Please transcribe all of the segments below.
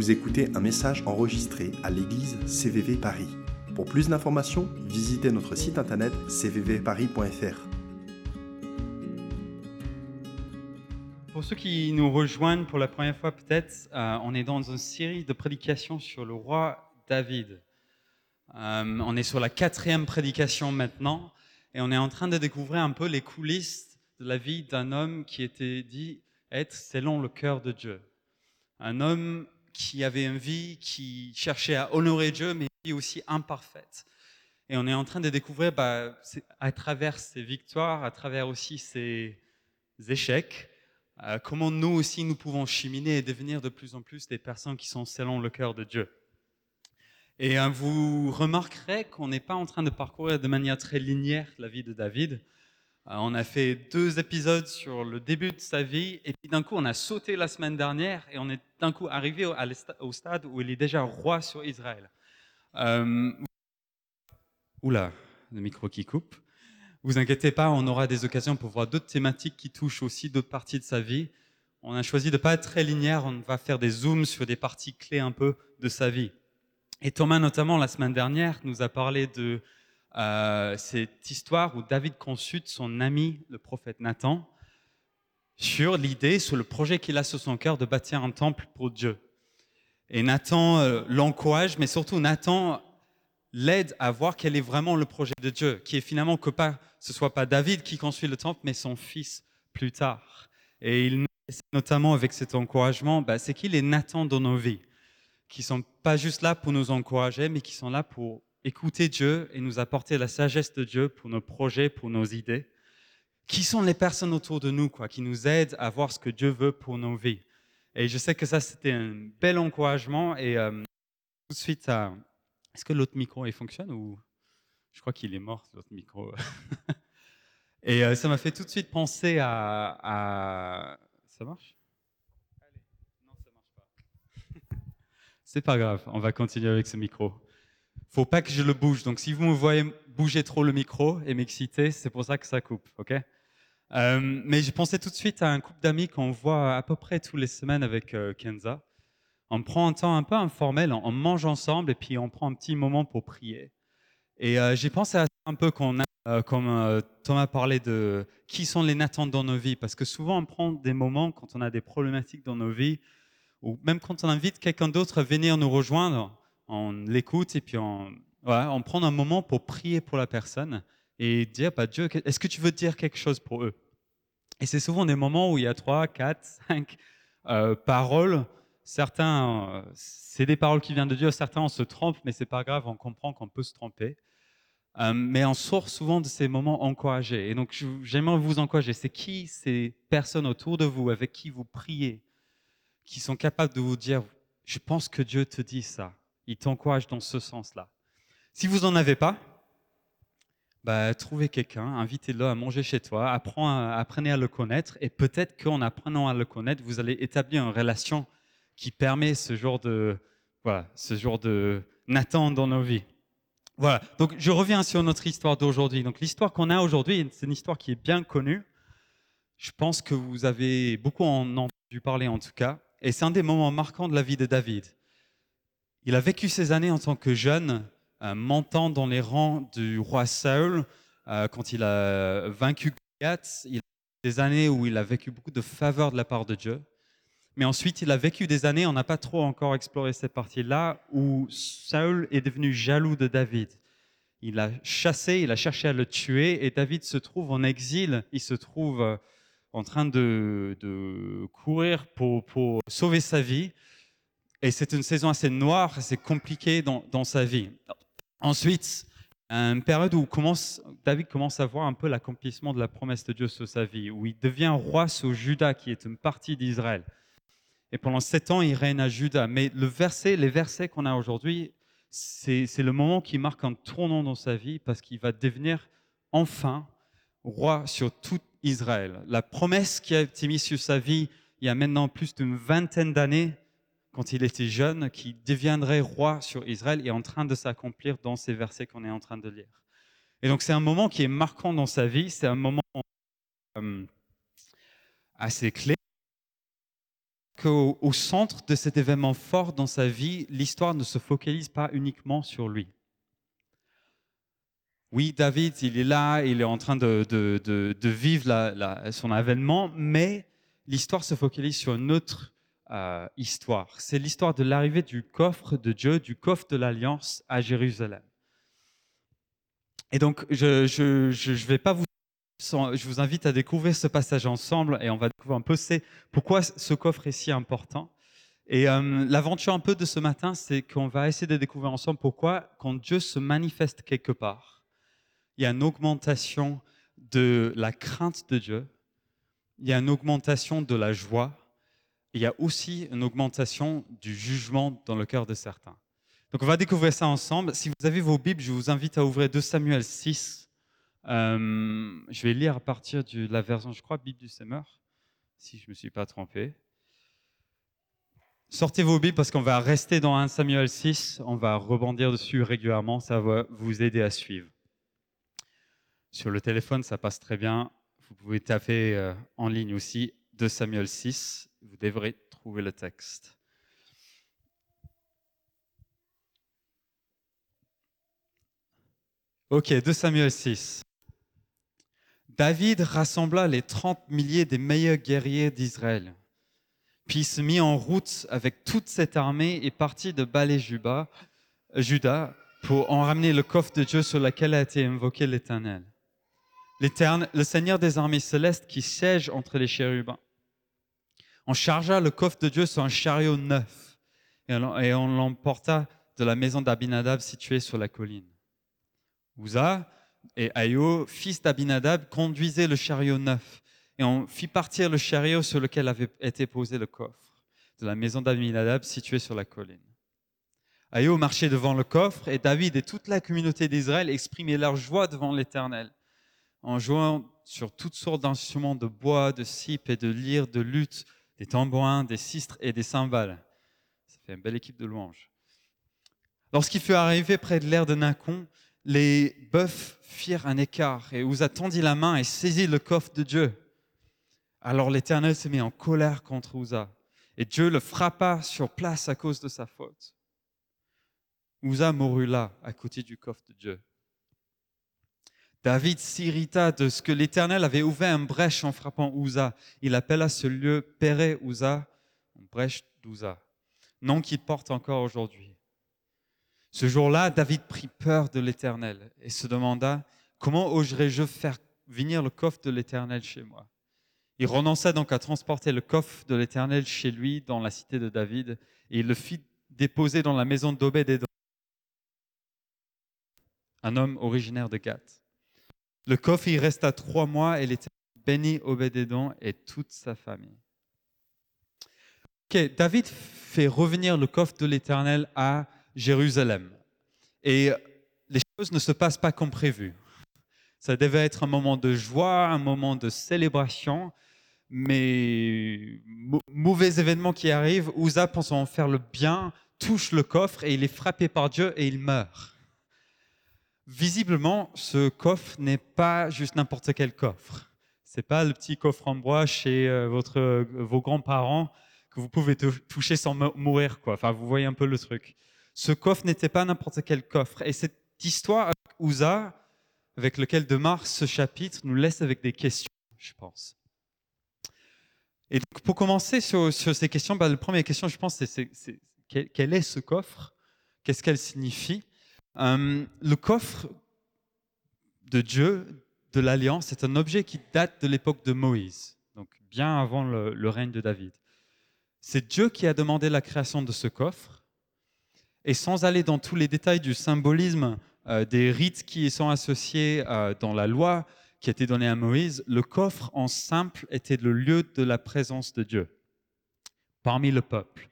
Vous écoutez un message enregistré à l'église CVV Paris. Pour plus d'informations, visitez notre site internet cvvparis.fr. Pour ceux qui nous rejoignent pour la première fois peut-être, euh, on est dans une série de prédications sur le roi David. Euh, on est sur la quatrième prédication maintenant et on est en train de découvrir un peu les coulisses de la vie d'un homme qui était dit être selon le cœur de Dieu. Un homme qui avait une vie qui cherchait à honorer Dieu, mais une aussi imparfaite. Et on est en train de découvrir bah, à travers ses victoires, à travers aussi ses échecs, euh, comment nous aussi nous pouvons cheminer et devenir de plus en plus des personnes qui sont selon le cœur de Dieu. Et euh, vous remarquerez qu'on n'est pas en train de parcourir de manière très linéaire la vie de David. Euh, on a fait deux épisodes sur le début de sa vie, et puis d'un coup, on a sauté la semaine dernière, et on est d'un coup arrivé au stade où il est déjà roi sur Israël. Euh... Oula, le micro qui coupe. Vous inquiétez pas, on aura des occasions pour voir d'autres thématiques qui touchent aussi d'autres parties de sa vie. On a choisi de pas être très linéaire, on va faire des zooms sur des parties clés un peu de sa vie. Et Thomas, notamment la semaine dernière, nous a parlé de euh, cette histoire où David consulte son ami, le prophète Nathan, sur l'idée, sur le projet qu'il a sur son cœur de bâtir un temple pour Dieu. Et Nathan euh, l'encourage, mais surtout Nathan l'aide à voir quel est vraiment le projet de Dieu, qui est finalement que pas, ce soit pas David qui construit le temple, mais son fils plus tard. Et il notamment avec cet encouragement, bah, c'est qu'il est Nathan dans nos vies, qui sont pas juste là pour nous encourager, mais qui sont là pour écouter Dieu et nous apporter la sagesse de Dieu pour nos projets, pour nos idées. Qui sont les personnes autour de nous, quoi, qui nous aident à voir ce que Dieu veut pour nos vies? Et je sais que ça, c'était un bel encouragement. Et euh, tout de suite, est-ce que l'autre micro il fonctionne ou? Je crois qu'il est mort, l'autre micro. et euh, ça m'a fait tout de suite penser à, ça marche? Non, ça marche pas. C'est pas grave, on va continuer avec ce micro faut pas que je le bouge. Donc si vous me voyez bouger trop le micro et m'exciter, c'est pour ça que ça coupe, ok? Euh, Mais je pensais tout de suite à un couple d'amis qu'on voit à peu près tous les semaines avec euh, Kenza. On prend un temps un peu informel, on mange ensemble et puis on prend un petit moment pour prier. Et euh, j'ai pensé à ça un peu qu'on comme Thomas parlait de qui sont les Nathan dans nos vies, parce que souvent on prend des moments quand on a des problématiques dans nos vies, ou même quand on invite quelqu'un d'autre à venir nous rejoindre, on l'écoute et puis on, prend un moment pour prier pour la personne et dire, bah, Dieu, est-ce que tu veux dire quelque chose pour eux? Et c'est souvent des moments où il y a trois, quatre, cinq euh, paroles. Certains, euh, c'est des paroles qui viennent de Dieu, certains on se trompe, mais c'est pas grave, on comprend qu'on peut se tromper. Euh, mais on sort souvent de ces moments encouragés. Et donc, j'aimerais vous encourager. C'est qui ces personnes autour de vous avec qui vous priez, qui sont capables de vous dire, je pense que Dieu te dit ça? Il t'encourage dans ce sens-là. Si vous n'en avez pas, bah, trouvez quelqu'un, invitez-le à manger chez toi, apprenez à le connaître, et peut-être qu'en apprenant à le connaître, vous allez établir une relation qui permet ce genre de, voilà, ce genre de Nathan dans nos vies. Voilà. Donc, je reviens sur notre histoire d'aujourd'hui. Donc, l'histoire qu'on a aujourd'hui, c'est une histoire qui est bien connue. Je pense que vous avez beaucoup en entendu parler en tout cas. Et c'est un des moments marquants de la vie de David. Il a vécu ces années en tant que jeune, euh, montant dans les rangs du roi Saül, euh, quand il a vaincu Goliath. Il a des années où il a vécu beaucoup de faveur de la part de Dieu. Mais ensuite, il a vécu des années, on n'a pas trop encore exploré cette partie-là, où Saül est devenu jaloux de David. Il a chassé, il a cherché à le tuer, et David se trouve en exil, il se trouve euh, en train de, courir pour, pour sauver sa vie. Et c'est une saison assez noire, assez compliquée dans, dans sa vie. Ensuite, une période où commence, David commence à voir un peu l'accomplissement de la promesse de Dieu sur sa vie, où il devient roi sur Juda, qui est une partie d'Israël. Et pendant sept ans, il règne à Juda. Mais le verset, les versets qu'on a aujourd'hui, c'est le moment qui marque un tournant dans sa vie parce qu'il va devenir enfin roi sur tout Israël. La promesse qui a été mise sur sa vie il y a maintenant plus d'une vingtaine d'années quand il était jeune, qui deviendrait roi sur Israël, est en train de s'accomplir dans ces versets qu'on est en train de lire. Et donc c'est un moment qui est marquant dans sa vie, c'est un moment euh, assez clé qu'au au centre de cet événement fort dans sa vie, l'histoire ne se focalise pas uniquement sur lui. Oui, David, il est là, il est en train de, vivre son avènement, mais l'histoire se focalise sur une autre euh, histoire. C'est l'histoire de l'arrivée du coffre de Dieu, du coffre de l'Alliance à Jérusalem. Et donc, je je, je, je vais pas vous je vous invite à découvrir ce passage ensemble et on va découvrir un peu c'est pourquoi ce coffre est si important. Et euh, l'aventure un peu de ce matin, c'est qu'on va essayer de découvrir ensemble pourquoi quand Dieu se manifeste quelque part, il y a une augmentation de la crainte de Dieu, il y a une augmentation de la joie, il y a aussi une augmentation du jugement dans le cœur de certains. Donc on va découvrir ça ensemble. Si vous avez vos Bibles, je vous invite à ouvrir 2 Samuel 6. Euh, je vais lire à partir de la version, je crois, Bible du Semeur, si je ne me suis pas trompé. Sortez vos Bibles parce qu'on va rester dans 1 Samuel 6, on va rebondir dessus régulièrement, ça va vous aider à suivre. Sur le téléphone, ça passe très bien. Vous pouvez taper euh, en ligne aussi 2 Samuel 6, vous devrez trouver le texte. Ok, 2 Samuel 6. David rassembla les 30 milliers des meilleurs guerriers d'Israël, puis se mit en route avec toute cette armée et partit de Balé-Juda pour en ramener le coffre de Dieu sur lequel a été invoqué l'Éternel. Le Seigneur des armées célestes qui siège entre les chérubins. On chargea le coffre de Dieu sur un chariot neuf et on l'emporta de la maison d'Abinadab située sur la colline. Uza et Ayo, fils d'Abinadab, conduisaient le chariot neuf et on fit partir le chariot sur lequel avait été posé le coffre de la maison d'Abinadab située sur la colline. Ayo marchait devant le coffre et David et toute la communauté d'Israël exprimaient leur joie devant l'Éternel en jouant sur toutes sortes d'instruments de bois, de cypre et de lyre, de lutte, des tambourins, des sistres et des cymbales. Ça fait une belle équipe de louanges. Lorsqu'il fut arrivé près de l'air de Nacon, les bœufs firent un écart et Uza tendit la main et saisit le coffre de Dieu. Alors l'Éternel se mit en colère contre Uza et Dieu le frappa sur place à cause de sa faute. Uza mourut là, à côté du coffre de Dieu. David s'irrita de ce que l'Éternel avait ouvert une brèche en frappant Uza. Il appela ce lieu Péré Uza, brèche d'Uza, nom qu'il porte encore aujourd'hui. Ce jour-là, David prit peur de l'Éternel et se demanda comment oserais-je faire venir le coffre de l'Éternel chez moi? Il renonça donc à transporter le coffre de l'Éternel chez lui dans la cité de David et il le fit déposer dans la maison d'Obed-Edom, un homme originaire de Gath. Le coffre y resta trois mois et l'Éternel bénit Obédédon et toute sa famille. Ok, David fait revenir le coffre de l'Éternel à Jérusalem. Et les choses ne se passent pas comme prévu. Ça devait être un moment de joie, un moment de célébration, mais mauvais événement qui arrive, Uza pensant faire le bien, touche le coffre et il est frappé par Dieu et il meurt visiblement, ce coffre n'est pas juste n'importe quel coffre. C'est pas le petit coffre en bois chez euh, votre, vos grands-parents que vous pouvez toucher sans mourir, quoi. Enfin, vous voyez un peu le truc. Ce coffre n'était pas n'importe quel coffre. Et cette histoire avec Ouza, avec lequel démarre ce chapitre, nous laisse avec des questions, je pense. Et donc, pour commencer sur, ces questions, bah, la première question, je pense, c'est quel est ce coffre? Qu'est-ce qu'elle signifie? Euh, le coffre de Dieu, de l'Alliance, est un objet qui date de l'époque de Moïse, donc bien avant le, règne de David. C'est Dieu qui a demandé la création de ce coffre. Et sans aller dans tous les détails du symbolisme euh, des rites qui y sont associés euh, dans la loi qui a été donnée à Moïse, le coffre en simple était le lieu de la présence de Dieu parmi le peuple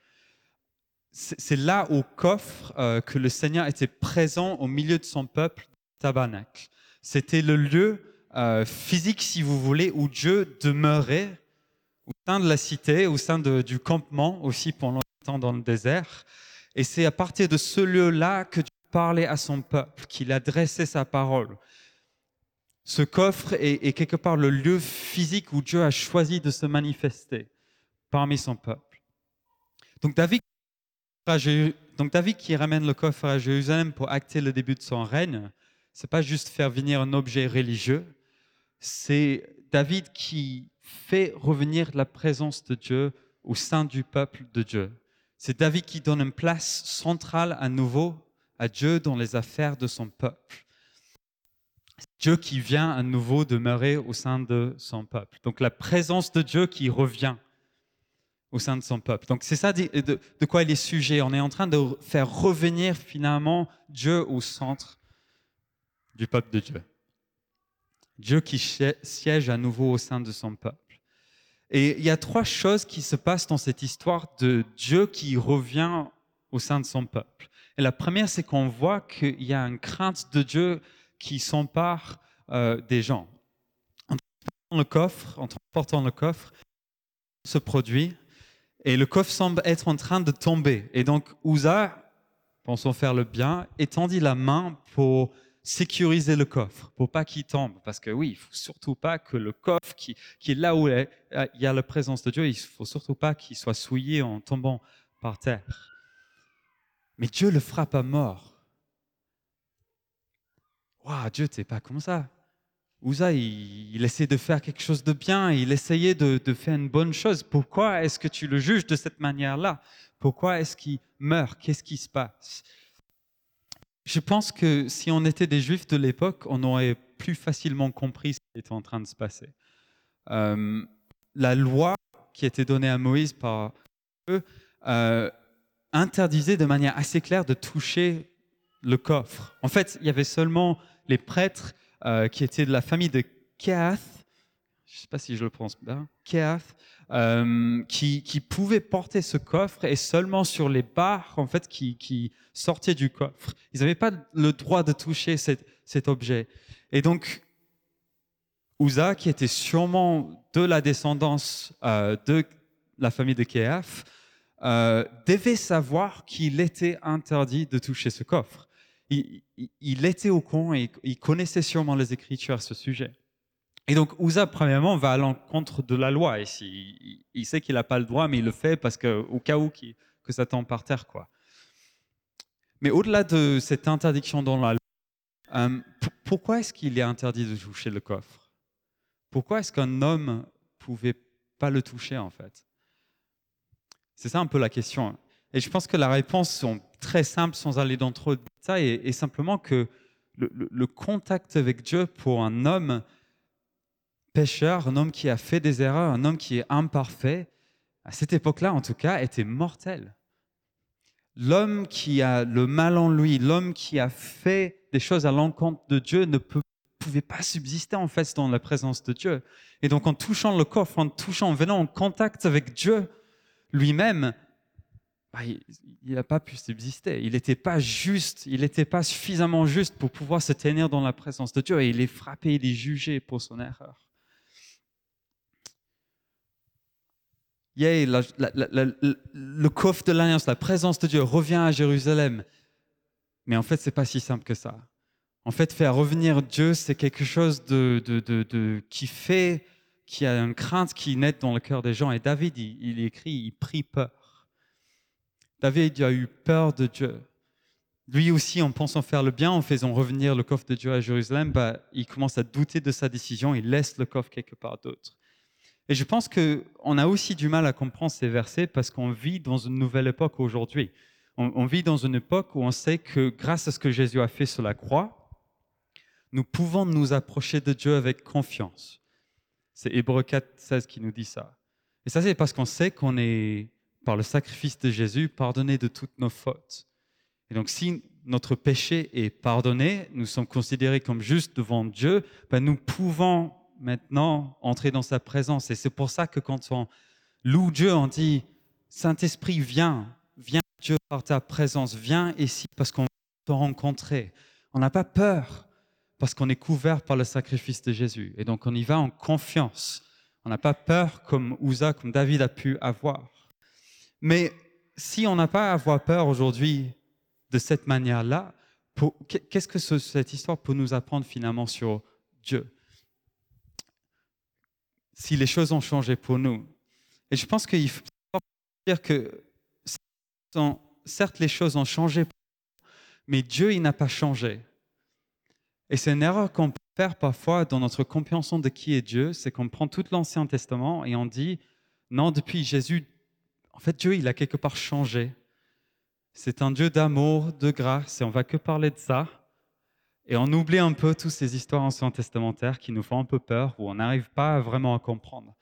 c'est là au coffre euh, que le Seigneur était présent au milieu de son peuple, tabernacle. C'était le lieu euh, physique, si vous voulez, où Dieu demeurait au sein de la cité, au sein du campement aussi pendant le temps dans le désert. Et c'est à partir de ce lieu-là que Dieu parlait à son peuple, qu'il adressait sa parole. Ce coffre est quelque part le lieu physique où Dieu a choisi de se manifester parmi son peuple. Donc David, donc David qui ramène le coffre à Jérusalem pour acter le début de son règne, c'est pas juste faire venir un objet religieux, c'est David qui fait revenir la présence de Dieu au sein du peuple de Dieu. C'est David qui donne une place centrale à nouveau à Dieu dans les affaires de son peuple. Dieu qui vient à nouveau demeurer au sein de son peuple. Donc la présence de Dieu qui revient au sein de son peuple. Donc c'est ça de, quoi il est sujet. On est en train de faire revenir finalement Dieu au centre du peuple de Dieu. Dieu qui siège à nouveau au sein de son peuple. Et il y a trois choses qui se passent dans cette histoire de Dieu qui revient au sein de son peuple. Et la première, c'est qu'on voit qu'il y a une crainte de Dieu qui s'empare euh, des gens. En transportant le coffre, en transportant le coffre, se produit et le coffre semble être en train de tomber. Et donc Uza, pensons faire le bien, étendit la main pour sécuriser le coffre, pour pas qu'il tombe. Parce que oui, il faut surtout pas que le coffre qui, qui est là où il y a la présence de Dieu, il faut surtout pas qu'il soit souillé en tombant par terre. Mais Dieu le frappe à mort. Waouh, Dieu, t'es pas comme ça. Ouza, il, essayait de faire quelque chose de bien, il essayait de, de faire une bonne chose. Pourquoi est-ce que tu le juges de cette manière-là? Pourquoi est-ce qu'il meurt? Qu'est-ce qui se passe? Je pense que si on était des juifs de l'époque, on aurait plus facilement compris ce qui était en train de se passer. Euh, la loi qui était donnée à Moïse par eux euh, interdisait de manière assez claire de toucher le coffre. En fait, il y avait seulement les prêtres euh, qui étaient de la famille de Keath, je ne sais pas si je le prononce bien, Keath, euh, qui, pouvaient porter ce coffre et seulement sur les barres en fait qui, sortaient du coffre. Ils n'avaient pas le droit de toucher cet, objet. Et donc, Uza, qui était sûrement de la descendance euh, de la famille de Keath, devait savoir qu'il était interdit de toucher ce coffre il, était au courant et il connaissait sûrement les Écritures à ce sujet. Et donc, Uza, premièrement, va à l'encontre de la loi. Il, il sait qu'il n'a pas le droit, mais il le fait parce que, au cas où que ça tombe par terre. Quoi. Mais au-delà de cette interdiction dans la loi, euh, pourquoi est-ce qu'il est interdit de toucher le coffre? Pourquoi est-ce qu'un homme pouvait pas le toucher, en fait? C'est ça un peu la question. Et je pense que la réponse sont très simples sans aller dans trop détails est, simplement que le, contact avec Dieu pour un homme pécheur, un homme qui a fait des erreurs, un homme qui est imparfait, à cette époque-là en tout cas, était mortel. L'homme qui a le mal en lui, l'homme qui a fait des choses à l'encontre de Dieu ne pouvait pas subsister en fait dans la présence de Dieu. Et donc en touchant le coffre, en touchant, en venant en contact avec Dieu lui-même, bah, il n'a pas pu subsister. Il n'était pas juste, il n'était pas suffisamment juste pour pouvoir se tenir dans la présence de Dieu et il est frappé, il est jugé pour son erreur. Yeah, le coffre de l'alliance, la présence de Dieu revient à Jérusalem. Mais en fait, c'est pas si simple que ça. En fait, faire revenir Dieu, c'est quelque chose de, qui fait, qui a une crainte qui naît dans le cœur des gens. Et David, il, il écrit, il prie peur. David a eu peur de Dieu. Lui aussi, en pensant faire le bien, en faisant revenir le coffre de Dieu à Jérusalem, bah, il commence à douter de sa décision, il laisse le coffre quelque part d'autre. Et je pense qu'on a aussi du mal à comprendre ces versets parce qu'on vit dans une nouvelle époque aujourd'hui. On, vit dans une époque où on sait que grâce à ce que Jésus a fait sur la croix, nous pouvons nous approcher de Dieu avec confiance. C'est Hébreu 4, 16 qui nous dit ça. Et ça, c'est parce qu'on sait qu'on est par le sacrifice de Jésus, pardonné de toutes nos fautes. Et donc, si notre péché est pardonné, nous sommes considérés comme justes devant Dieu, ben nous pouvons maintenant entrer dans sa présence. Et c'est pour ça que quand on loue Dieu, on dit, Saint-Esprit, viens, viens Dieu par ta présence, viens ici parce qu'on te rencontrer. On n'a pas peur parce qu'on est couvert par le sacrifice de Jésus. Et donc on y va en confiance. On n'a pas peur comme Uza, comme David a pu avoir. Mais si on n'a pas à avoir peur aujourd'hui de cette manière-là, qu'est-ce que cette histoire peut nous apprendre finalement sur Dieu? Si les choses ont changé pour nous. Et je pense qu'il faut dire que certes, les choses ont changé, mais Dieu, il n'a pas changé. Et c'est une erreur qu'on peut faire parfois dans notre compréhension de qui est Dieu, c'est qu'on prend tout l'Ancien Testament et on dit, non, depuis Jésus, en fait, Dieu, il a quelque part changé. C'est un Dieu d'amour, de grâce, et on va que parler de ça. Et on oublie un peu toutes ces histoires anciennes testamentaires qui nous font un peu peur, où on n'arrive pas vraiment à comprendre.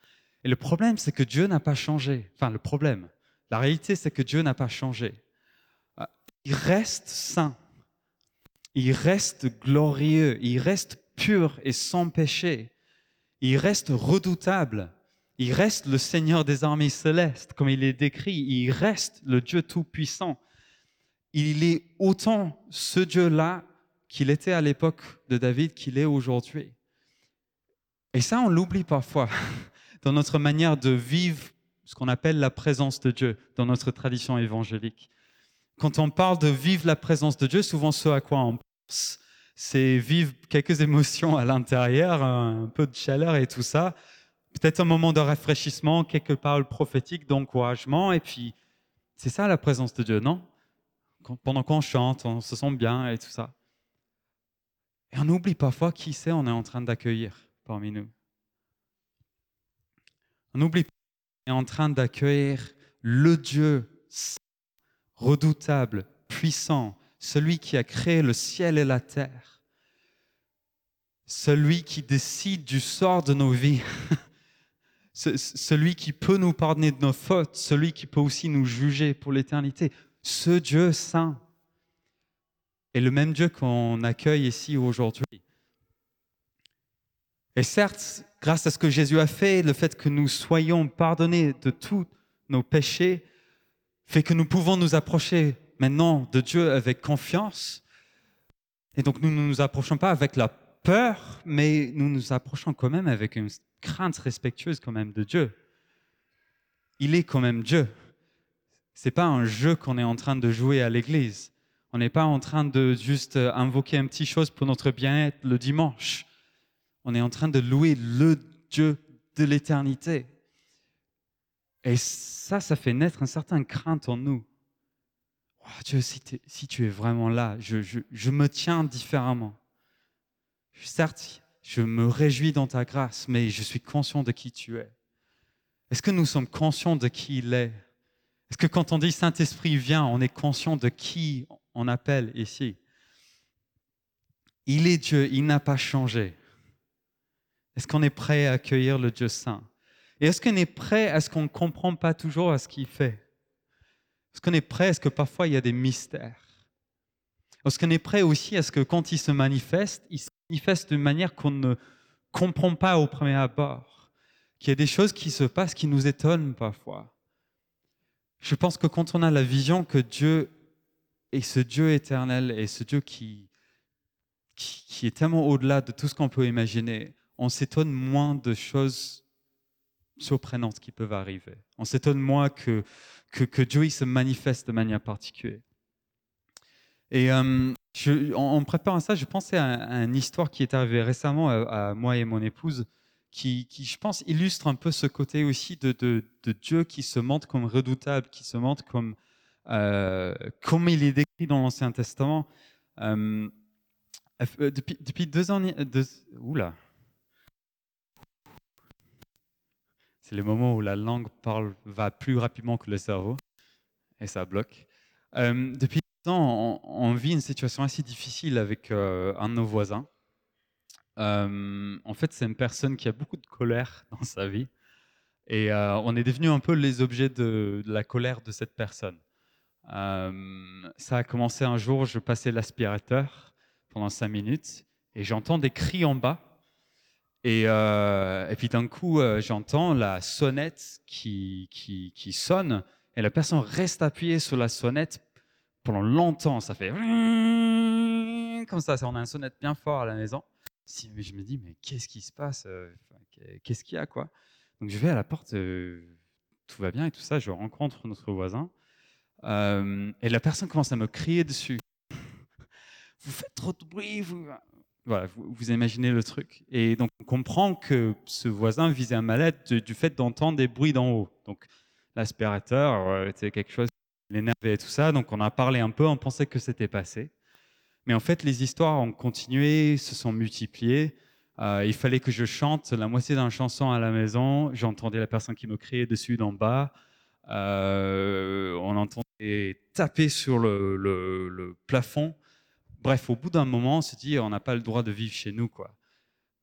Et le problème, c'est que Dieu n'a pas changé. Enfin, le problème, la réalité, c'est que Dieu n'a pas changé. Il reste saint. Il reste glorieux. Il reste pur et sans péché. Il reste redoutable. Il reste le Seigneur des armées célestes, comme il est décrit. Il reste le Dieu tout-puissant. Il est autant ce Dieu-là qu'il était à l'époque de David qu'il est aujourd'hui. Et ça, on l'oublie parfois dans notre manière de vivre ce qu'on appelle la présence de Dieu dans notre tradition évangélique. Quand on parle de vivre la présence de Dieu, souvent ce à quoi on pense, c'est vivre quelques émotions à l'intérieur, un peu de chaleur et tout ça, peut-être un moment de rafraîchissement, quelques paroles prophétiques, d'encouragement, et puis c'est ça la présence de Dieu, non? Pendant qu'on chante, on se sent bien et tout ça. Et on oublie parfois qui c'est on est en train d'accueillir parmi nous. On oublie qu'on est en train d'accueillir le Dieu redoutable, puissant, celui qui a créé le ciel et la terre, celui qui décide du sort de nos vies, celui qui peut nous pardonner de nos fautes, celui qui peut aussi nous juger pour l'éternité, ce Dieu saint est le même Dieu qu'on accueille ici aujourd'hui. Et certes, grâce à ce que Jésus a fait, le fait que nous soyons pardonnés de tous nos péchés, fait que nous pouvons nous approcher maintenant de Dieu avec confiance. Et donc nous ne nous approchons pas avec la peur, mais nous nous approchons quand même avec une crainte respectueuse quand même de Dieu. Il est quand même Dieu. C'est pas un jeu qu'on est en train de jouer à l'église. On n'est pas en train de juste invoquer un petit chose pour notre bien-être le dimanche. On est en train de louer le Dieu de l'éternité. Et ça, ça fait naître une certaine crainte en nous. Oh, Dieu, si, si, tu es vraiment là, je, je, me tiens différemment. Certes, je me réjouis dans ta grâce, mais je suis conscient de qui tu es. Est-ce que nous sommes conscients de qui il est? Est-ce que quand on dit Saint-Esprit vient, on est conscient de qui on appelle ici? Il est Dieu, il n'a pas changé. Est-ce qu'on est prêt à accueillir le Dieu saint? Et est-ce qu'on est prêt à ce qu'on ne comprend pas toujours à ce qu'il fait? Est-ce qu'on est prêt à ce que parfois il y a des mystères? Est-ce qu'on est prêt aussi à ce que quand il se manifeste, il se manifeste d'une manière qu'on ne comprend pas au premier abord Qu'il y a des choses qui se passent qui nous étonnent parfois. Je pense que quand on a la vision que Dieu est ce Dieu éternel et ce Dieu qui, qui est tellement au-delà de tout ce qu'on peut imaginer, on s'étonne moins de choses surprenantes qui peuvent arriver. On s'étonne moins que, que, que, Dieu se manifeste de manière particulière. Et euh, en, préparant ça, je pensais à, une histoire qui est arrivée récemment à, moi et mon épouse, qui, je pense, illustre un peu ce côté aussi de, Dieu qui se montre comme redoutable, qui se montre comme, euh, comme il est décrit dans l'Ancien Testament. Euh, depuis, depuis deux ans, deux, oula, C'est le moment où la langue parle, va plus rapidement que le cerveau et ça bloque. Euh, depuis on, vit une situation assez difficile avec euh, un de nos voisins. Euh, en fait, c'est une personne qui a beaucoup de colère dans sa vie et on est devenu un peu les objets de, la colère de cette personne. ça a commencé un jour, je passais l'aspirateur pendant cinq minutes et j'entends des cris en bas euh, et, puis d'un coup, euh, j'entends la sonnette qui, qui, sonne et la personne reste appuyée sur la sonnette pendant longtemps. Ça fait comme ça. On a une sonnette bien fort à la maison. Je me dis, mais qu'est-ce qui se passe euh, Qu'est-ce qu'il y a quoi? Donc je vais à la porte, tout va bien et tout ça. Je rencontre notre voisin et la personne commence à me crier dessus. Vous faites trop de bruit, vous voilà, vous, imaginez le truc. Et donc, on comprend que ce voisin visait un mal-être du, fait d'entendre des bruits d'en haut. Donc, l'aspirateur, c'était quelque chose l'énervait et tout ça. Donc on a parlé un peu, on pensait que c'était passé. Mais en fait, les histoires ont continué, se sont multipliées. Euh, il fallait que je chante la moitié d'une chanson à la maison. J'entendais la personne qui me criait dessus d'en bas. Euh, on entendait taper sur le, plafond. Bref, au bout d'un moment, on se dit, on n'a pas le droit de vivre chez nous, quoi.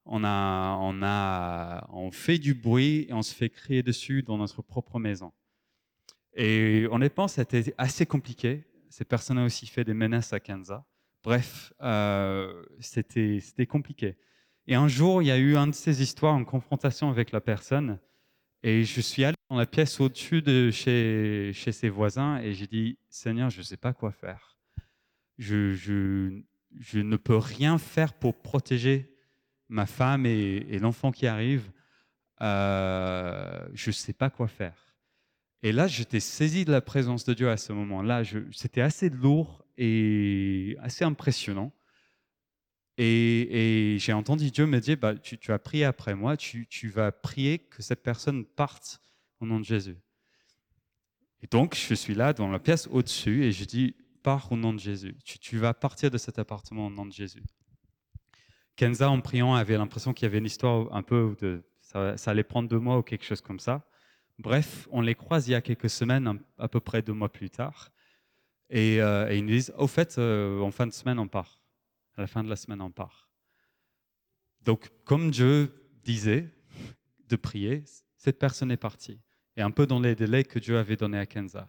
On a, on a, on fait du bruit et on se fait crier dessus dans notre propre maison. Et honnêtement, c'était assez compliqué. Ces personnes ont aussi fait des menaces à Kanza. Bref, euh, c'était compliqué. Et un jour, il y a eu un de ces histoires en confrontation avec la personne. Et je suis allé dans la pièce au-dessus de chez, ses voisins et j'ai dit, Seigneur, je ne sais pas quoi faire. Je, ne peux rien faire pour protéger ma femme et, et l'enfant qui arrive. Euh, je ne sais pas quoi faire. Et là, j'étais saisi de la présence de Dieu à ce moment-là. C'était assez lourd et assez impressionnant. Et, j'ai entendu Dieu me dire, bah, tu, as prié après moi, tu, vas prier que cette personne parte au nom de Jésus. Et donc, je suis là dans la pièce au-dessus et je dis, pars au nom de Jésus. Tu, vas partir de cet appartement au nom de Jésus. Kenza, en priant, avait l'impression qu'il y avait une histoire un peu de... Ça, allait prendre deux mois ou quelque chose comme ça. Bref, on les croise il y a quelques semaines, à peu près deux mois plus tard. Et, euh, ils nous disent, au fait, euh, en fin de semaine, on part à la fin de la semaine, on part. Donc, comme Dieu disait de prier, cette personne est partie. Et un peu dans les délais que Dieu avait donnés à Kenza.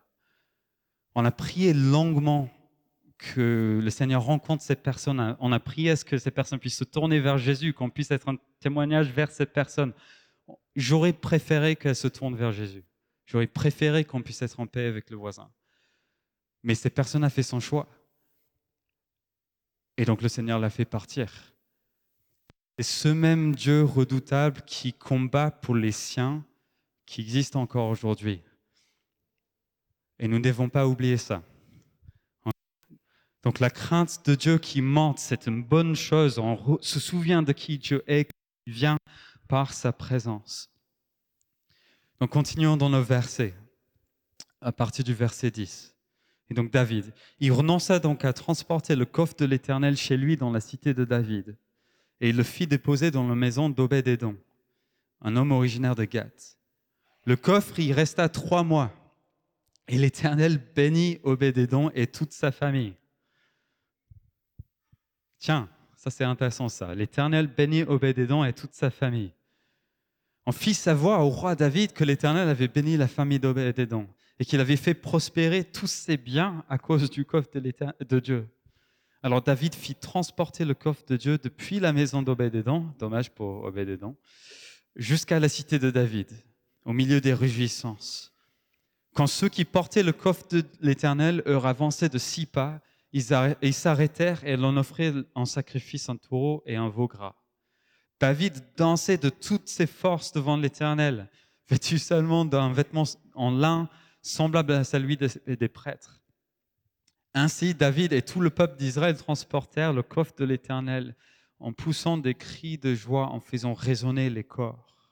On a prié longuement que le Seigneur rencontre cette personne. On a prié à ce que cette personne puisse se tourner vers Jésus, qu'on puisse être un témoignage vers cette personne. J'aurais préféré qu'elle se tourne vers Jésus. J'aurais préféré qu'on puisse être en paix avec le voisin. Mais cette personne a fait son choix. Et donc le Seigneur l'a fait partir. Et ce même Dieu redoutable qui combat pour les siens, qui existe encore aujourd'hui. Et nous ne devons pas oublier ça. Donc la crainte de Dieu qui mente, c'est une bonne chose. On se souvient de qui Dieu est, qui vient par sa présence. Donc continuons dans nos versets, à partir du verset 10. Et donc David, il renonça donc à transporter le coffre de l'Éternel chez lui dans la cité de David, et il le fit déposer dans la maison d'Obed-Édom, un homme originaire de Gath. Le coffre y resta trois mois, et l'Éternel bénit Obed-Édom et toute sa famille. Tiens, ça c'est intéressant ça. L'Éternel bénit Obed-Édom et toute sa famille. On fit savoir au roi David que l'Éternel avait béni la famille d'Obed-Édom et qu'il avait fait prospérer tous ses biens à cause du coffre de, Dieu. Alors David fit transporter le coffre de Dieu depuis la maison d'Obed-Édom, dommage pour Obed-Édom, jusqu'à la cité de David, au milieu des réjouissances. Quand ceux qui portaient le coffre de l'Éternel eurent avancé de six pas, ils s'arrêtèrent et l'on offrait en sacrifice un taureau et un veau gras. David dansait de toutes ses forces devant l'Éternel, vêtu seulement d'un vêtement en lin semblable à celui des prêtres. Ainsi, David et tout le peuple d'Israël transportèrent le coffre de l'Éternel en poussant des cris de joie, en faisant résonner les corps.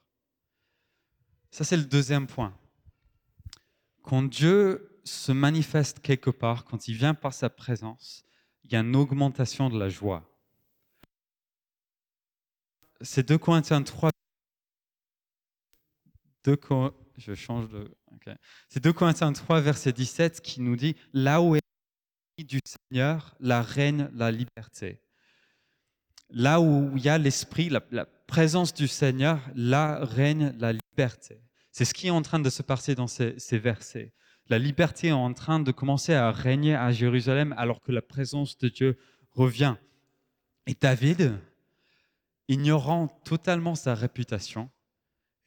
Ça, c'est le deuxième point. Quand Dieu se manifeste quelque part, quand il vient par sa présence, il y a une augmentation de la joie. C'est 2 Corinthiens 3. 2, je change de. C'est 2 Corinthiens 3, verset 17 qui nous dit Là où est du Seigneur, la règne la liberté. Là où il y a l'esprit, la, présence du Seigneur, là règne la liberté. C'est ce qui est en train de se passer dans ces versets. La liberté est en train de commencer à régner à Jérusalem alors que la présence de Dieu revient. Et David, ignorant totalement sa réputation,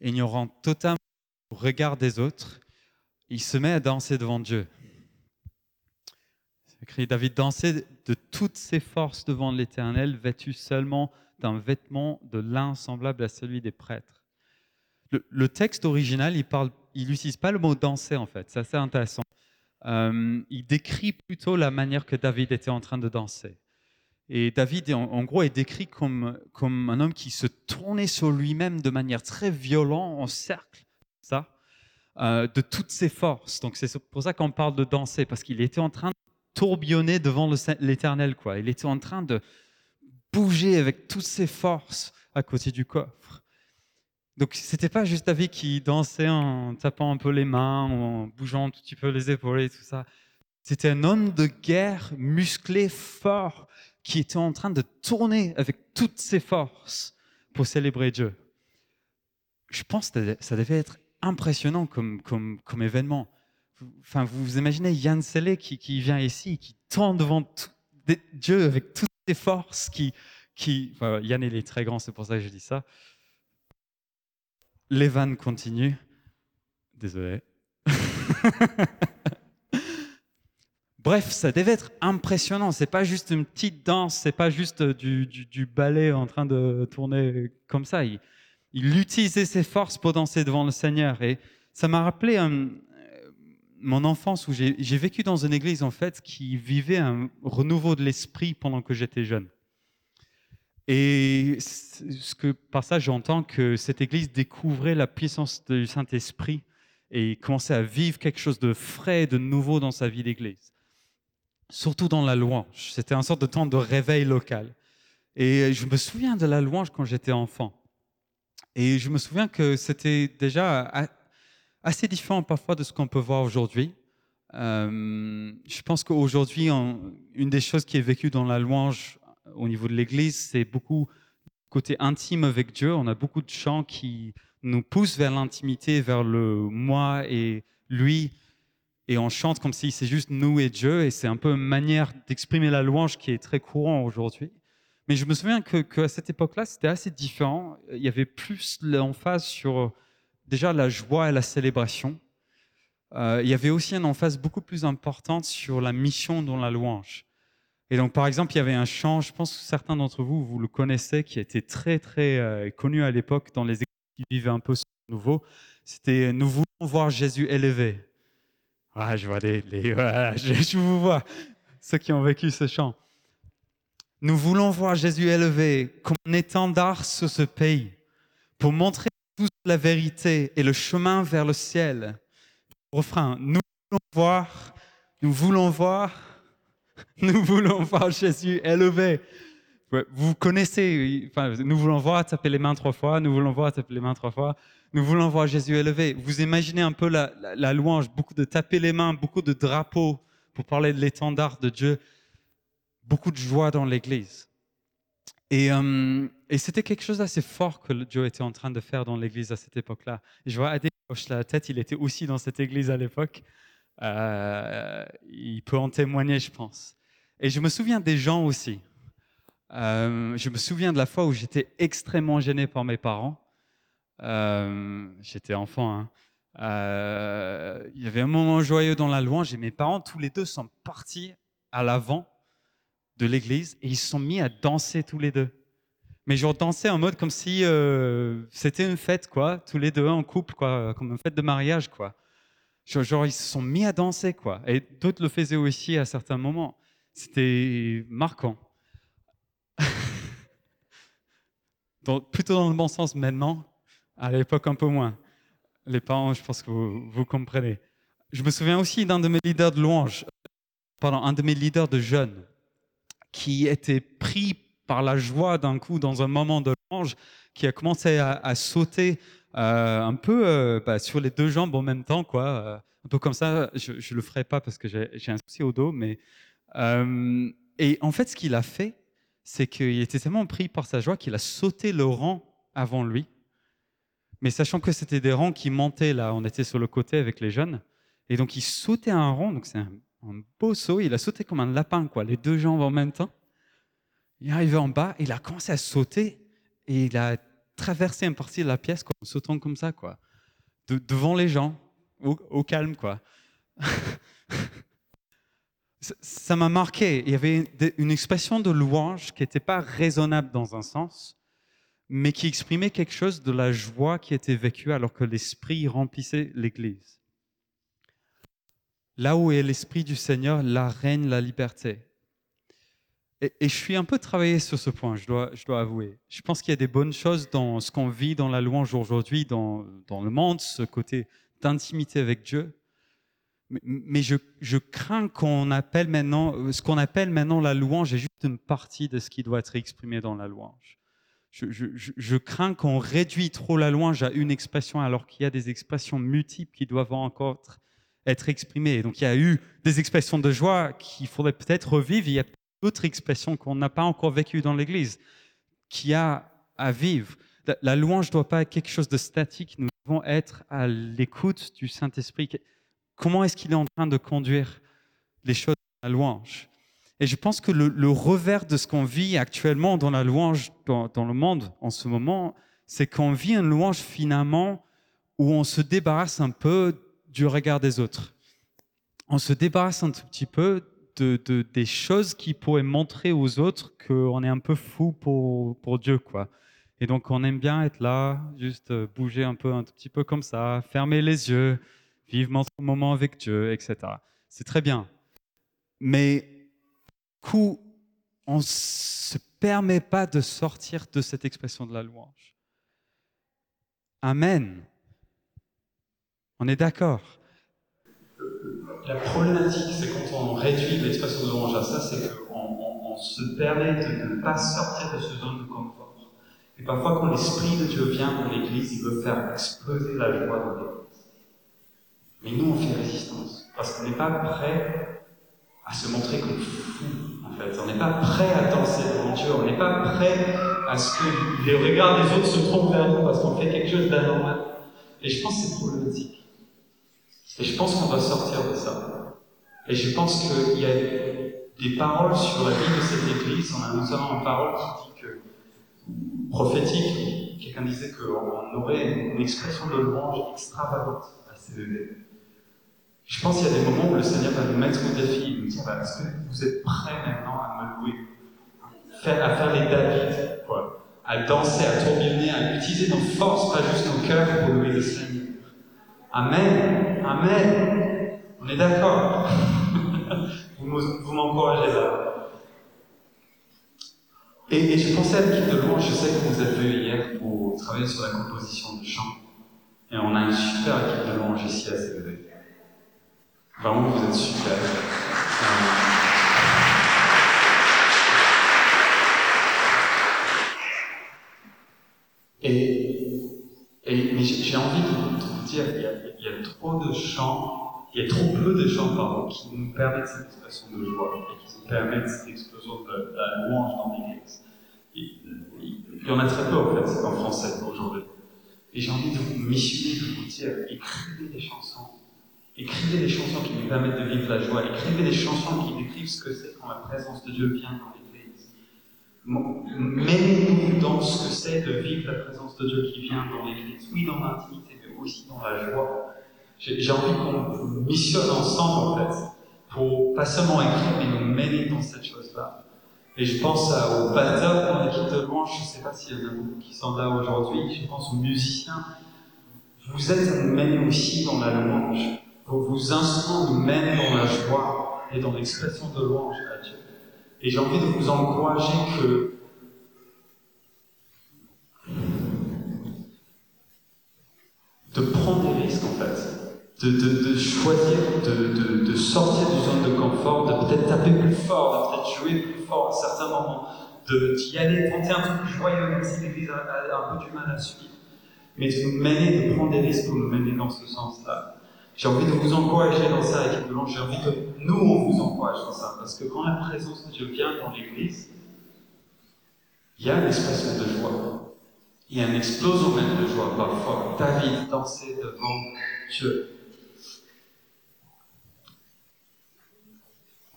ignorant totalement le regard des autres, il se met à danser devant Dieu. écrit David dansait de toutes ses forces devant l'Éternel, vêtu seulement d'un vêtement de lin semblable à celui des prêtres. Le, texte original, il parle, il n'utilise pas le mot danser en fait. C'est assez intéressant. Euh, il décrit plutôt la manière que David était en train de danser. Et David, en, gros, est décrit comme, comme un homme qui se tournait sur lui-même de manière très violente, en cercle, ça, euh, de toutes ses forces. Donc c'est pour ça qu'on parle de danser, parce qu'il était en train de tourbillonner devant l'Éternel. quoi. Il était en train de bouger avec toutes ses forces à côté du coffre. Donc c'était pas juste David qui dansait en tapant un peu les mains, en bougeant un petit peu les épaules et tout ça. C'était un homme de guerre musclé, fort, qui était en train de tourner avec toutes ses forces pour célébrer Dieu. Je pense que ça devait être impressionnant comme, comme, comme événement. Enfin, vous vous imaginez Yann Sellé qui, qui vient ici, qui tend devant Dieu avec toutes ses forces, qui, qui Yann il est très grand, c'est pour ça que je dis ça. Lévan continue. Désolé. Bref, ça devait être impressionnant. C'est pas juste une petite danse, c'est pas juste du, ballet en train de tourner comme ça. Il, il, utilisait ses forces pour danser devant le Seigneur. Et ça m'a rappelé euh, mon enfance où j'ai vécu dans une église en fait qui vivait un renouveau de l'esprit pendant que j'étais jeune. Et ce que, par ça, j'entends que cette Église découvrait la puissance du Saint-Esprit et commençait à vivre quelque chose de frais, de nouveau dans sa vie d'Église. Surtout dans la louange. C'était un sorte de temps de réveil local. Et je me souviens de la louange quand j'étais enfant. Et je me souviens que c'était déjà assez différent parfois de ce qu'on peut voir aujourd'hui. Euh, je pense qu'aujourd'hui, une des choses qui est vécue dans la louange au niveau de l'Église, c'est beaucoup côté intime avec Dieu. On a beaucoup de chants qui nous poussent vers l'intimité, vers le moi et lui. Et on chante comme si c'est juste nous et Dieu. Et c'est un peu une manière d'exprimer la louange qui est très courant aujourd'hui. Mais je me souviens que, qu'à cette époque-là, c'était assez différent. Il y avait plus l'emphase sur déjà la joie et la célébration. Euh, il y avait aussi une emphase beaucoup plus importante sur la mission dans la louange. Et donc, par exemple, il y avait un chant, je pense que certains d'entre vous, vous le connaissez, qui était très, très euh, connu à l'époque dans les églises qui vivaient un peu ce nouveau. C'était Nous voulons voir Jésus élevé. Ah, je vois les. je, vous vois, ceux qui ont vécu ce chant. Nous voulons voir Jésus élevé comme un étendard sur ce pays pour montrer tous la vérité et le chemin vers le ciel. Refrain, nous voulons voir, nous voulons voir Nous voulons voir Jésus élevé. Vous connaissez, nous voulons voir taper les mains trois fois, nous voulons voir taper les mains trois fois, nous voulons voir Jésus élevé. Vous imaginez un peu la, louange, beaucoup de taper les mains, beaucoup de drapeaux pour parler de l'étendard de Dieu, beaucoup de joie dans l'église. Et, euh, c'était quelque chose d'assez fort que Dieu était en train de faire dans l'église à cette époque-là. Je vois Adé hoche la tête, il était aussi dans cette église à l'époque. Euh, il peut en témoigner, je pense. Et je me souviens des gens aussi. Euh, je me souviens de la fois où j'étais extrêmement gêné par mes parents. Euh, j'étais enfant. Hein. il y avait un moment joyeux dans la louange et mes parents, tous les deux, sont partis à l'avant de l'église et ils se sont mis à danser tous les deux. Mais genre danser en mode comme si c'était une fête, quoi, tous les deux en couple, quoi, comme une fête de mariage, quoi. Genre, ils se sont mis à danser, quoi. Et d'autres le faisaient aussi à certains moments. C'était marquant. Donc, plutôt dans le bon sens maintenant, à l'époque un peu moins. Les parents, je pense que vous, comprenez. Je me souviens aussi d'un de mes leaders de louange, pardon, un de mes leaders de jeunes, qui était pris par la joie d'un coup dans un moment de louange, qui a commencé à sauter un peu euh, bah, sur les deux jambes en même temps, quoi. Euh, un peu comme ça. Je ne le ferai pas parce que j'ai un souci au dos, mais et en fait, ce qu'il a fait, c'est qu'il était tellement pris par sa joie qu'il a sauté le rang avant lui. Mais sachant que c'était des rangs qui montaient là, on était sur le côté avec les jeunes, et donc il sautait un rang, donc c'est un, beau saut. Il a sauté comme un lapin, quoi, les deux jambes en même temps. Il est arrivé en bas, il a commencé à sauter et il a traverser une partie de la pièce en sautant comme ça, quoi. devant les gens, au, calme, quoi. ça m'a marqué. Il y avait une expression de louange qui n'était pas raisonnable dans un sens, mais qui exprimait quelque chose de la joie qui était vécue alors que l'Esprit remplissait l'Église. Là où est l'Esprit du Seigneur, là règne la liberté. Et, je suis un peu travaillé sur ce point, je dois, je dois avouer. Je pense qu'il y a des bonnes choses dans ce qu'on vit dans la louange aujourd'hui, dans, dans, le monde, ce côté d'intimité avec Dieu. Mais, je, crains qu'on appelle maintenant, ce qu'on appelle maintenant la louange est juste une partie de ce qui doit être exprimé dans la louange. Je, crains qu'on réduit trop la louange à une expression alors qu'il y a des expressions multiples qui doivent encore être exprimées. Donc il y a eu des expressions de joie qu'il faudrait peut-être revivre. Il y a d'autres expressions qu'on n'a pas encore vécues dans l'Église, qui a à vivre. La louange ne doit pas être quelque chose de statique. Nous devons être à l'écoute du Saint-Esprit. Comment est-ce qu'il est en train de conduire les choses dans la louange? Et je pense que le, revers de ce qu'on vit actuellement dans la louange dans, le monde en ce moment, c'est qu'on vit une louange finalement où on se débarrasse un peu du regard des autres. On se débarrasse un tout petit peu de, des choses qui pourraient montrer aux autres qu'on est un peu fou pour, pour Dieu, quoi. Et donc, on aime bien être là, juste euh, bouger un peu, un petit peu comme ça, fermer les yeux, vivre notre moment avec Dieu, etc. C'est très bien. Mais, coup, on ne se permet pas de sortir de cette expression de la louange. Amen. On est d'accord la problématique, c'est quand on réduit l'expression de louange à ça, c'est qu'on on, se permet de ne pas sortir de ce zone de confort. Et parfois, quand l'Esprit de Dieu vient dans l'Église, il veut faire exploser la joie dans l'Église. Mais nous, on fait résistance, parce qu'on n'est pas prêt à se montrer comme fou, en fait. On n'est pas prêt à danser devant Dieu, on n'est pas prêt à ce que les regards des autres se trompent vers nous parce qu'on fait quelque chose d'anormal. Et je pense que c'est problématique. Et je pense qu'on va sortir de ça. Et je pense qu'il y a des paroles sur la vie de cette Église. On a notamment une parole qui dit que, prophétique, quelqu'un disait qu'on aurait une expression de louange extravagante à CVV. Je pense qu'il y a des moments où le Seigneur va nous mettre au défi et nous dire bah, est-ce que vous êtes prêts maintenant à me louer? À faire les David, quoi. À danser, à tourbillonner, à utiliser nos forces, pas juste nos cœurs pour louer le Seigneur. Amen. Amen. On est d'accord. vous m'encouragez là. Et, je à l'équipe de louange, je sais que vous êtes venu hier pour travailler sur la composition du chant. Et on a une super équipe de louange ici à CVV. Vraiment, vous êtes super. Et, et mais j'ai envie de, dire, il y a, trop de chants, il y a trop peu de chants pardon, qui nous permettent cette expression de joie et qui nous permettent cette explosion de, la louange dans l'Église. Il y en a très peu en fait en français aujourd'hui. Et j'ai envie de vous missionner, de vous dire, écrivez des chansons. Écrivez des chansons qui nous permettent de vivre la joie. Écrivez des chansons qui décrivent ce que c'est quand la présence de Dieu vient dans l'Église. Mêlez-nous dans ce que c'est de vivre la présence de Dieu qui vient dans l'Église. Oui, dans l'intimité, aussi dans la joie. J'ai envie qu'on missionne ensemble, en fait, pour pas seulement écrire, mais nous mener dans cette chose-là. Et je pense aux batteurs dans l'équipe de louange, je ne sais pas s'il y en a beaucoup qui sont là aujourd'hui, je pense aux musiciens. Vous êtes menés aussi dans la louange. Vos, vos instruments nous dans la joie et dans l'expression de louange à Dieu. Et j'ai envie de vous encourager que de prendre des risques en fait de, de, de choisir de, de, sortir du zone de confort, de peut-être taper plus fort, de peut-être jouer plus fort à certains moments, d'y aller, tenter un truc joyeux, même si l'Église a, un peu du mal à suivre. Mais de nous mener, de prendre des risques pour nous mener dans ce sens-là. J'ai envie de vous encourager dans ça, équipe de. J'ai envie que nous, on vous encourage dans ça. Parce que quand la présence de Dieu vient dans l'Église, il y a une expression de joie. A une explosion même de joie parfois. David dansait devant Dieu.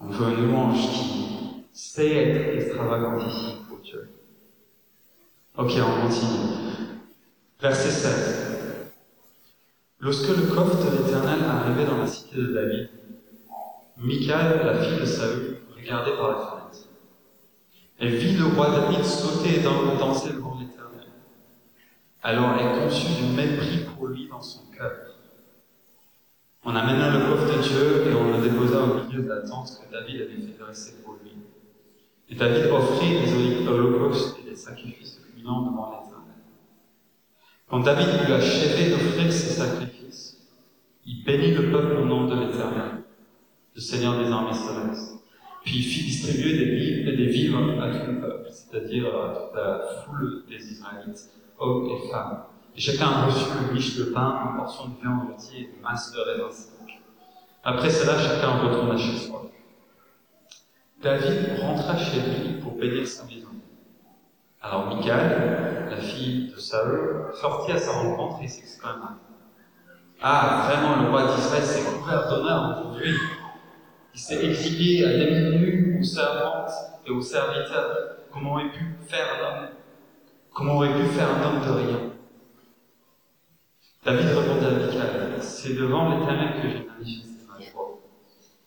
On veut une louange qui sait être extravagante ici pour Dieu. Ok, on continue. Verset 7. Lorsque le coffre de l'Éternel arrivait dans la cité de David, Michael, la fille de Saül, regardait par la fenêtre. Elle vit le roi David sauter et danser devant. Alors elle conçut du mépris pour lui dans son cœur. On amena le coffre de Dieu et on le déposa au milieu de la tente que David avait fait dresser pour lui. Et David offrit des holocaustes et des sacrifices culminants devant l'Éternel. Quand David eut achevé d'offrir ses sacrifices, Il bénit le peuple au nom de l'Éternel, le Seigneur des armées célestes. Puis il fit distribuer des vivres et des vivres à tout le peuple, c'est-à-dire à toute la foule des Israélites, hommes et femmes. Et chacun reçut une miche de pain, une portion de viande rôtie et une masse de raisins Après cela, chacun retourna chez soi. David rentra chez lui pour bénir sa maison. Alors Michael, la fille de Saül, sortit à sa rencontre et s'exclama Ah, vraiment, le roi d'Israël s'est couvert d'honneur aujourd'hui. Il s'est exilé à demi-nu aux servantes et aux serviteurs. Comment aurait pu faire un homme Comment aurait pu faire un homme de rien? David répondit à Michael C'est devant l'Éternel que j'ai manifesté ma joie.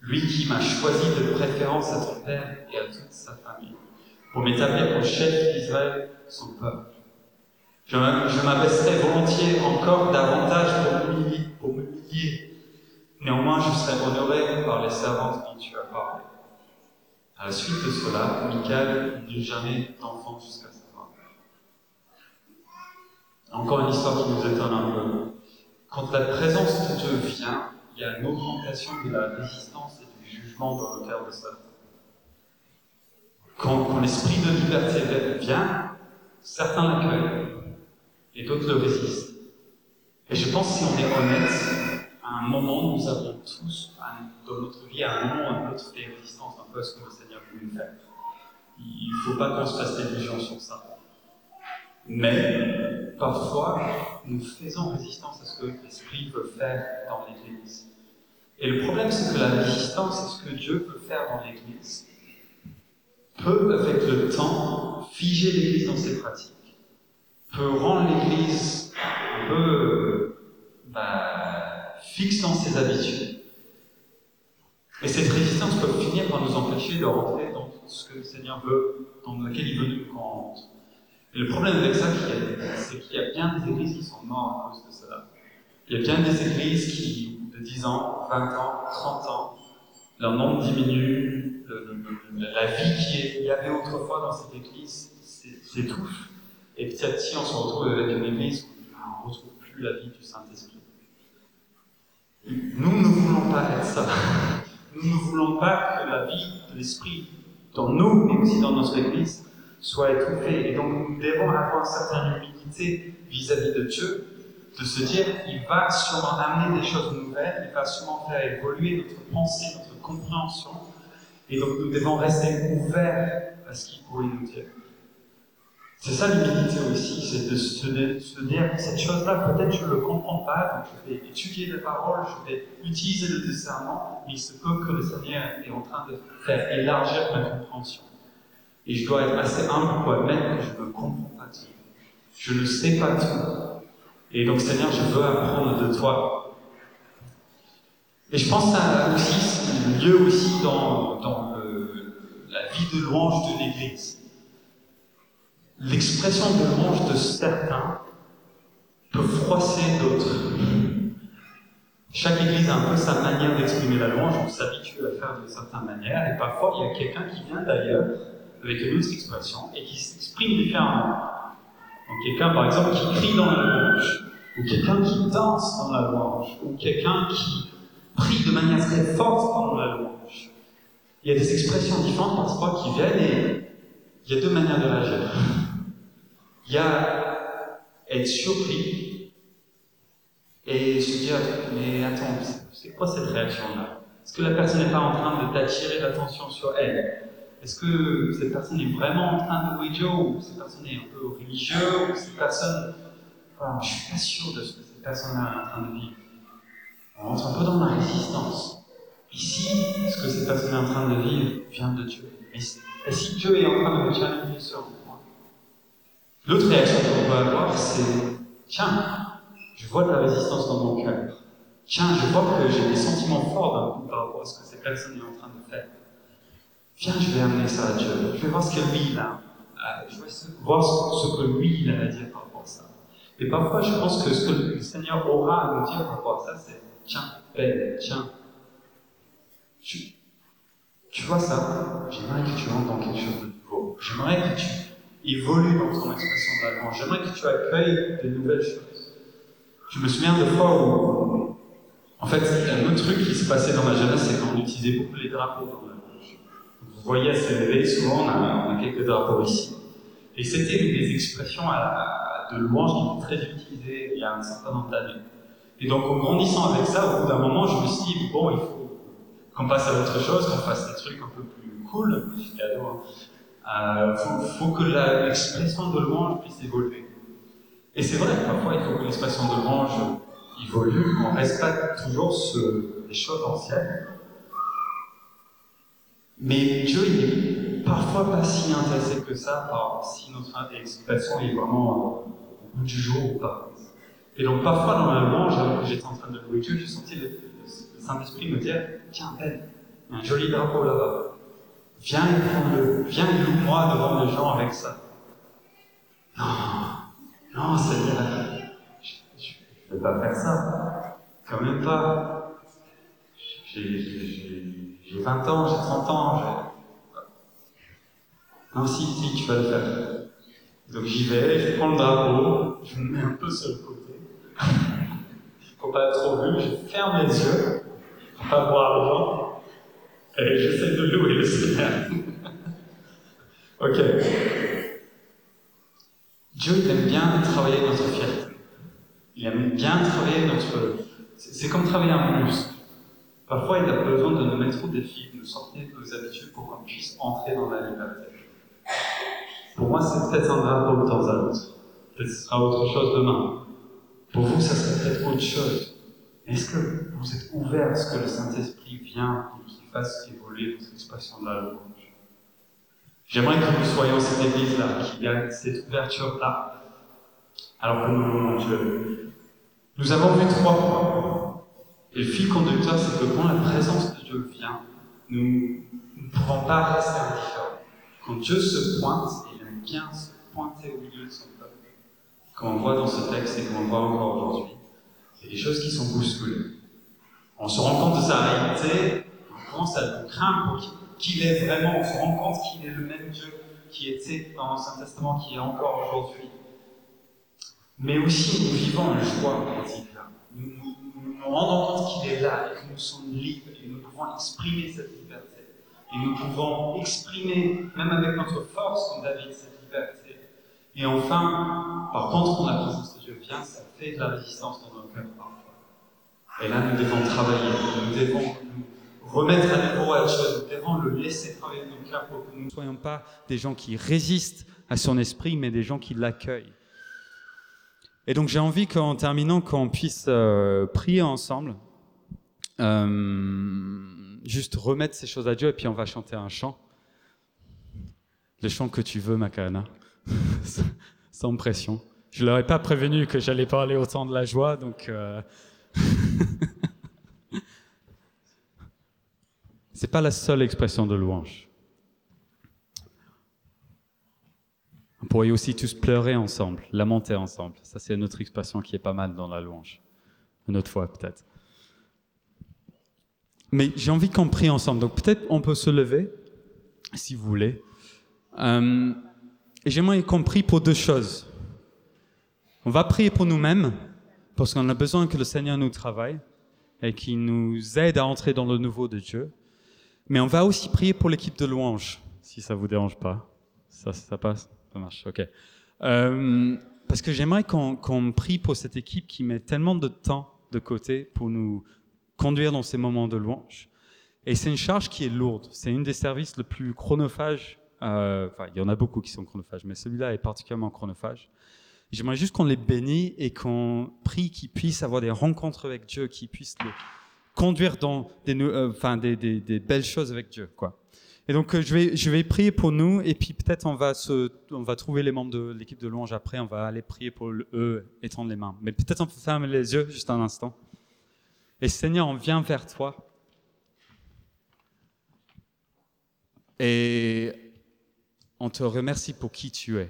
Lui qui m'a choisi de préférence à son père et à toute sa famille pour m'établir au chef d'Israël, son peuple. Je m'abaisserai volontiers encore davantage pour m'humilier. Néanmoins, je serai honoré par les servantes dont tu as parlé. À la suite de cela, Michael n'eut jamais d'enfant jusqu'à. Encore une histoire qui nous étonne un peu. Quand la présence de Dieu vient, il y a une augmentation de la résistance et du jugement dans le cœur de Satan. Quand, l'esprit de liberté vient, certains l'accueillent et d'autres le résistent. Et je pense si on est honnête, à un moment, nous avons tous, dans notre vie, à un moment ou à un autre, fait résistance un peu à ce que le Seigneur voulait faire. Il ne faut pas qu'on se fasse d'illusions sur ça. Mais parfois, nous faisons résistance à ce que l'Esprit veut faire dans l'Église. Et le problème, c'est que la résistance à ce que Dieu veut faire dans l'Église, peut, avec le temps, figer l'Église dans ses pratiques, peut rendre l'Église un peu bah, fixe dans ses habitudes. Et cette résistance peut finir par nous empêcher de rentrer dans ce que le Seigneur veut, dans lequel il veut nous rendre. Et le problème avec ça, c'est qu'il y a bien des églises qui sont mortes à cause de cela. Il y a bien des églises qui, de 10 ans, 20 ans, 30 ans, leur nombre diminue, la vie qu'il y avait autrefois dans cette église s'étouffe. Et petit à petit, on se retrouve avec une église où on ne retrouve plus la vie du Saint-Esprit. Nous ne voulons pas être ça. Nous ne voulons pas que la vie de l'Esprit dans nous, mais aussi dans notre Église, soit étouffée. Et donc nous devons avoir une certaine humilité vis-à-vis de Dieu, de se dire, il va sûrement amener des choses nouvelles, il va sûrement faire évoluer notre pensée, notre compréhension, et donc nous devons rester ouverts à ce qu'il pourrait nous dire. C'est ça l'humilité aussi, c'est de se, dire cette chose-là, peut-être je ne le comprends pas, donc je vais étudier la parole, je vais utiliser le discernement, mais il se peut que le Seigneur est en train de faire élargir ma compréhension. Et je dois être assez humble pour admettre que je ne comprends pas tout. Je ne sais pas tout. Et donc Seigneur, je veux apprendre de toi. Et je pense à aussi, lieu aussi dans, dans la vie de louange de l'Église. L'expression de louange de certains peut froisser d'autres. Chaque église a un peu sa manière d'exprimer la louange, on s'habitue à faire de certaines manières, et parfois il y a quelqu'un qui vient d'ailleurs avec une autre expression et qui s'exprime différemment. Donc quelqu'un par exemple qui crie dans la louange, ou quelqu'un qui danse dans la louange, ou quelqu'un qui prie de manière très forte pendant la louange. Il y a des expressions différentes parfois qui viennent et il y a deux manières de réagir. Il y a être surpris et se dire Mais attends, c'est quoi cette réaction-là? Est-ce que la personne n'est pas en train de t'attirer l'attention sur elle? Est-ce que cette personne est vraiment en train de louer Dieu Ou cette personne est un peu religieux Ou cette personne. Enfin, je suis pas sûr de ce que cette personne est en train de vivre. On rentre un peu dans la résistance. Ici, ce que cette personne est en train de vivre vient de Dieu. Et si Dieu est en train de me challenger sur moi, l'autre réaction qu'on peut avoir, c'est Tiens, je vois de la résistance dans mon cœur. Tiens, je vois que j'ai des sentiments forts par rapport à ce que cette personne est en train de faire. Viens, je vais amener ça à Dieu. Je vais voir ce que lui, il a. Euh, je vais voir ce que lui, il a à dire par rapport à ça. Et parfois, je pense que ce que le Seigneur aura à nous dire par rapport à ça, c'est Tiens, belle, tiens. Tu, tu vois ça? J'aimerais que tu entres dans quelque chose de nouveau. J'aimerais que tu évolues dans ton expression d'avant. J'aimerais que tu accueilles de nouvelles choses. Je me souviens de fois où En fait, un autre truc qui se passait dans ma jeunesse, c'est qu'on utilisait beaucoup les drapeaux dans voyez à CVV, souvent on a, on a, quelques drapeaux ici. Et c'était des expressions de louange qui étaient très utilisées il y a un certain nombre d'années. Et donc, en grandissant avec ça, au bout d'un moment, je me suis dit, bon, il faut qu'on passe à autre chose, qu'on fasse des trucs un peu plus cool. Euh, faut, faut que l'expression de louange puisse évoluer. Et c'est vrai, parfois, il faut que l'expression de louange évolue, qu'on reste pas toujours sur les choses anciennes. Mais Dieu, il est parfois pas si intéressé que ça par si notre expression est vraiment au bout du jour ou pas. Et donc, parfois, dans la louange, j'étais en train de louer Dieu, j'ai senti le, Saint-Esprit me dire Tiens, Ben, un joli drapeau là-bas. Viens et prends-le. Viens et loue-moi devant les gens avec ça. Non, non, Seigneur, je ne vais pas faire ça. Quand même pas. J'ai 20 ans, j'ai 30 ans. Non, si, si, tu vas le faire. Donc j'y vais, je prends le drapeau, je me mets un peu sur le côté. Faut pas être trop vu, je ferme les yeux, pour pas voir les gens, et j'essaie de louer le Seigneur. ok. Dieu, il aime bien travailler notre fierté. Il aime bien travailler notre. C'est comme travailler un muscle. Parfois, il a besoin de nous mettre au défi, de nous sortir de nos habitudes pour qu'on puisse entrer dans la liberté. Pour moi, c'est peut-être un drapeau de temps à autre. Peut-être ce sera autre chose demain. Pour vous, ça serait peut-être autre chose. Est-ce que vous êtes ouvert à ce que le Saint-Esprit vienne et qu'il fasse évoluer votre expression de la louange? J'aimerais que nous soyons cette église-là, qu'il y ait cette ouverture-là, alors que nous louons Dieu. Nous avons vu trois points. Et le fil conducteur, c'est que quand la présence de Dieu vient, nous ne pouvons pas rester indifférents. Quand Dieu se pointe, bien se pointer au milieu de son peuple. Comme on voit dans ce texte et comme on voit encore aujourd'hui, il y a des choses qui sont bousculées. On se rend compte de sa réalité, on commence à le craindre qu'il est vraiment, on se rend compte qu'il est le même Dieu qui était dans l'Ancien Testament, qui est encore aujourd'hui. Mais aussi, nous vivons une joie là. Nous nous, nous rendons compte qu'il est là et que nous sommes libres et nous pouvons exprimer cette liberté. Et nous pouvons exprimer, même avec notre force, comme David, cette et enfin, par contre, la présence de Dieu vient, ça fait de la résistance dans nos cœurs parfois. Et là, nous devons travailler, nous devons nous remettre à nouveau à Dieu, nous devons le laisser travailler dans nos cœurs pour que nous ne soyons pas des gens qui résistent à son esprit, mais des gens qui l'accueillent. Et donc j'ai envie qu'en terminant, qu'on puisse euh, prier ensemble, euh, juste remettre ces choses à Dieu, et puis on va chanter un chant. Le chant que tu veux, Macarena. sans pression. Je leur ai pas prévenu que j'allais parler autant de la joie, donc. Euh... c'est pas la seule expression de louange. On pourrait aussi tous pleurer ensemble, lamenter ensemble. Ça, c'est une autre expression qui est pas mal dans la louange. Une autre fois, peut-être. Mais j'ai envie qu'on prie ensemble. Donc, peut-être on peut se lever, si vous voulez. Euh, j'aimerais qu'on prie pour deux choses. On va prier pour nous-mêmes, parce qu'on a besoin que le Seigneur nous travaille et qu'il nous aide à entrer dans le nouveau de Dieu. Mais on va aussi prier pour l'équipe de louange, si ça vous dérange pas. Ça, ça passe Ça marche, ok. Euh, parce que j'aimerais qu'on prie pour cette équipe qui met tellement de temps de côté pour nous conduire dans ces moments de louange. Et c'est une charge qui est lourde. C'est une des services le plus chronophages euh, enfin, il y en a beaucoup qui sont chronophages, mais celui-là est particulièrement chronophage. J'aimerais juste qu'on les bénisse et qu'on prie qu'ils puissent avoir des rencontres avec Dieu, qu'ils puissent les conduire dans euh, des, des, belles choses avec Dieu. Quoi. Et donc, euh, je, vais, prier pour nous, et puis peut-être on, va on va trouver les membres de l'équipe de louange après, on va aller prier pour eux, étendre les mains. Mais peut-être on peut fermer les yeux juste un instant. Et Seigneur, on vient vers toi. Et on te remercie pour qui tu es.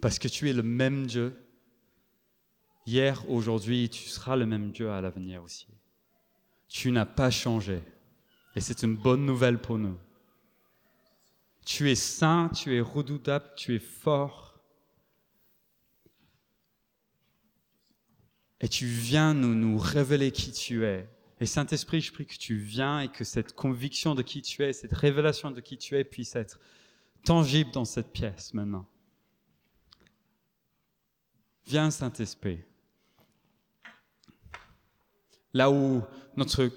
Parce que tu es le même Dieu. Hier, aujourd'hui, tu seras le même Dieu à l'avenir aussi. Tu n'as pas changé. Et c'est une bonne nouvelle pour nous. Tu es saint, tu es redoutable, tu es fort. Et tu viens nous, nous révéler qui tu es. Et Saint-Esprit, je prie que tu viens et que cette conviction de qui tu es, cette révélation de qui tu es puisse être tangible dans cette pièce maintenant. Viens, Saint-Esprit. Là où notre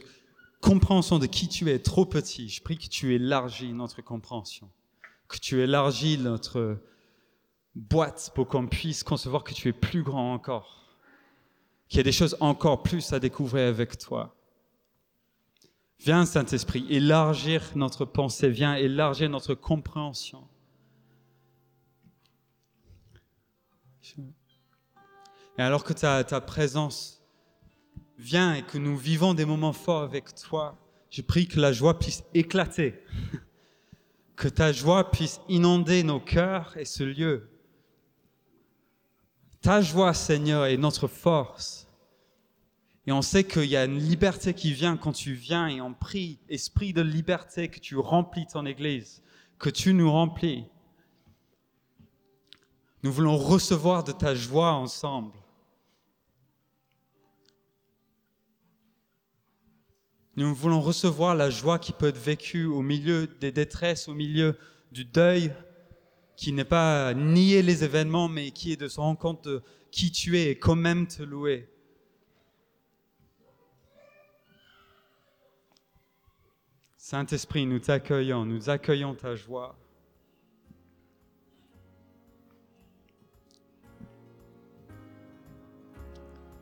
compréhension de qui tu es trop petit, je prie que tu élargis notre compréhension, que tu élargis notre boîte pour qu'on puisse concevoir que tu es plus grand encore, qu'il y a des choses encore plus à découvrir avec toi. Viens, Saint-Esprit, élargir notre pensée, viens élargir notre compréhension. Et alors que ta, ta présence vient et que nous vivons des moments forts avec toi, je prie que la joie puisse éclater, que ta joie puisse inonder nos cœurs et ce lieu. Ta joie, Seigneur, est notre force. Et on sait qu'il y a une liberté qui vient quand tu viens et on prie, esprit de liberté, que tu remplis ton Église, que tu nous remplis. Nous voulons recevoir de ta joie ensemble. Nous voulons recevoir la joie qui peut être vécue au milieu des détresses, au milieu du deuil, qui n'est pas nier les événements, mais qui est de se rendre compte de qui tu es et quand même te louer. Saint-Esprit, nous t'accueillons, nous accueillons ta joie.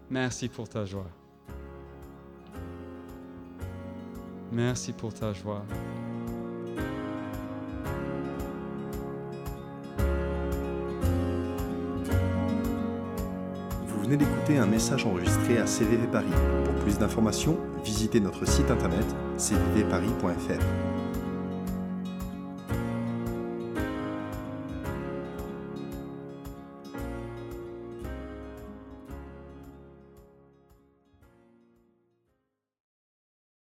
Merci pour ta joie. Merci pour ta joie. Vous venez d'écouter un message enregistré à CVV Paris. Pour plus d'informations, visitez notre site internet cvvparis.fr.